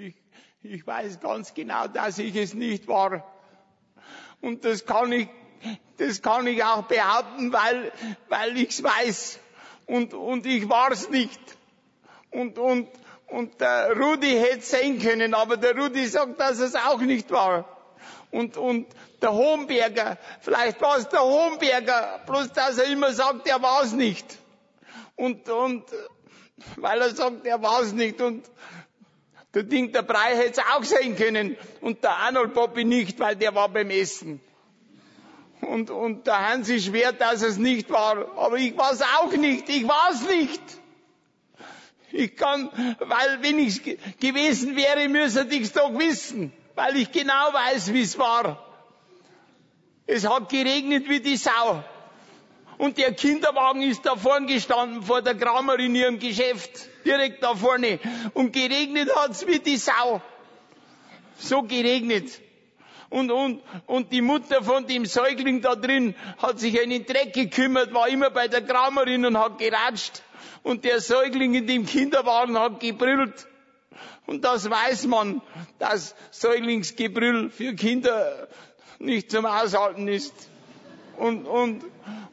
Ich, ich weiß ganz genau, dass ich es nicht war. Und das kann ich, das kann ich auch behaupten, weil, weil ich's weiß. Und, und ich war's nicht. Und, und, und der Rudi hätte sehen können, aber der Rudi sagt, dass es auch nicht war. Und, und der Homberger, vielleicht war es der Homberger, bloß dass er immer sagt, er war es nicht. Und, und, weil er sagt, er war es nicht. Und der Ding, der Brei hätte es auch sehen können. Und der Arnold Bobby nicht, weil der war beim Essen. Und, und der Hansi schwert, dass es nicht war. Aber ich war es auch nicht. Ich war es nicht. Ich kann, weil wenn ich gewesen wäre, müsste ich es doch wissen. Weil ich genau weiß, wie es war. Es hat geregnet wie die Sau. Und der Kinderwagen ist da vorne gestanden, vor der Kramer in ihrem Geschäft. Direkt da vorne. Und geregnet hat's wie die Sau. So geregnet. Und, und, und die Mutter von dem Säugling da drin hat sich einen Dreck gekümmert, war immer bei der Kramerin und hat geratscht. Und der Säugling in dem Kinderwagen hat gebrüllt. Und das weiß man, dass Säuglingsgebrüll für Kinder nicht zum Aushalten ist. Und, und,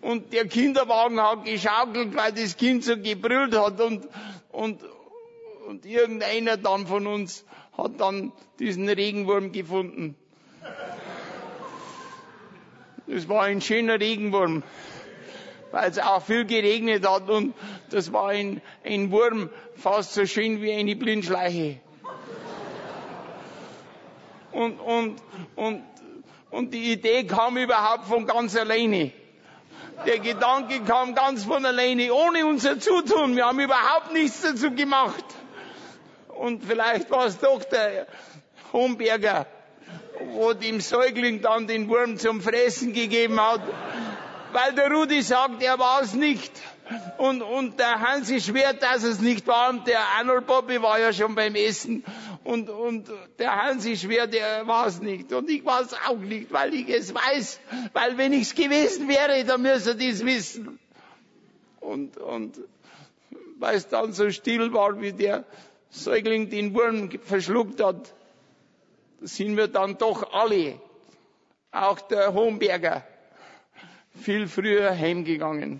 und der Kinderwagen hat geschaukelt, weil das Kind so gebrüllt hat und, und, und irgendeiner dann von uns hat dann diesen Regenwurm gefunden. Das war ein schöner Regenwurm, weil es auch viel geregnet hat und das war ein, ein Wurm fast so schön wie eine Blindschleiche. Und, und, und, und die Idee kam überhaupt von ganz alleine. Der Gedanke kam ganz von alleine, ohne unser Zutun. Wir haben überhaupt nichts dazu gemacht. Und vielleicht war es doch der Homberger, wo dem Säugling dann den Wurm zum Fressen gegeben hat, weil der Rudi sagt, er war es nicht. Und, und der Hansi schwert, dass es nicht war. Und der Arnold Bobby war ja schon beim Essen. Und, und der Hansi schwert, der war es nicht. Und ich war es auch nicht, weil ich es weiß. Weil wenn ich es gewesen wäre, dann müsste ich es wissen. Und, und weil es dann so still war, wie der Säugling den Wurm verschluckt hat, sind wir dann doch alle, auch der Homberger, viel früher heimgegangen.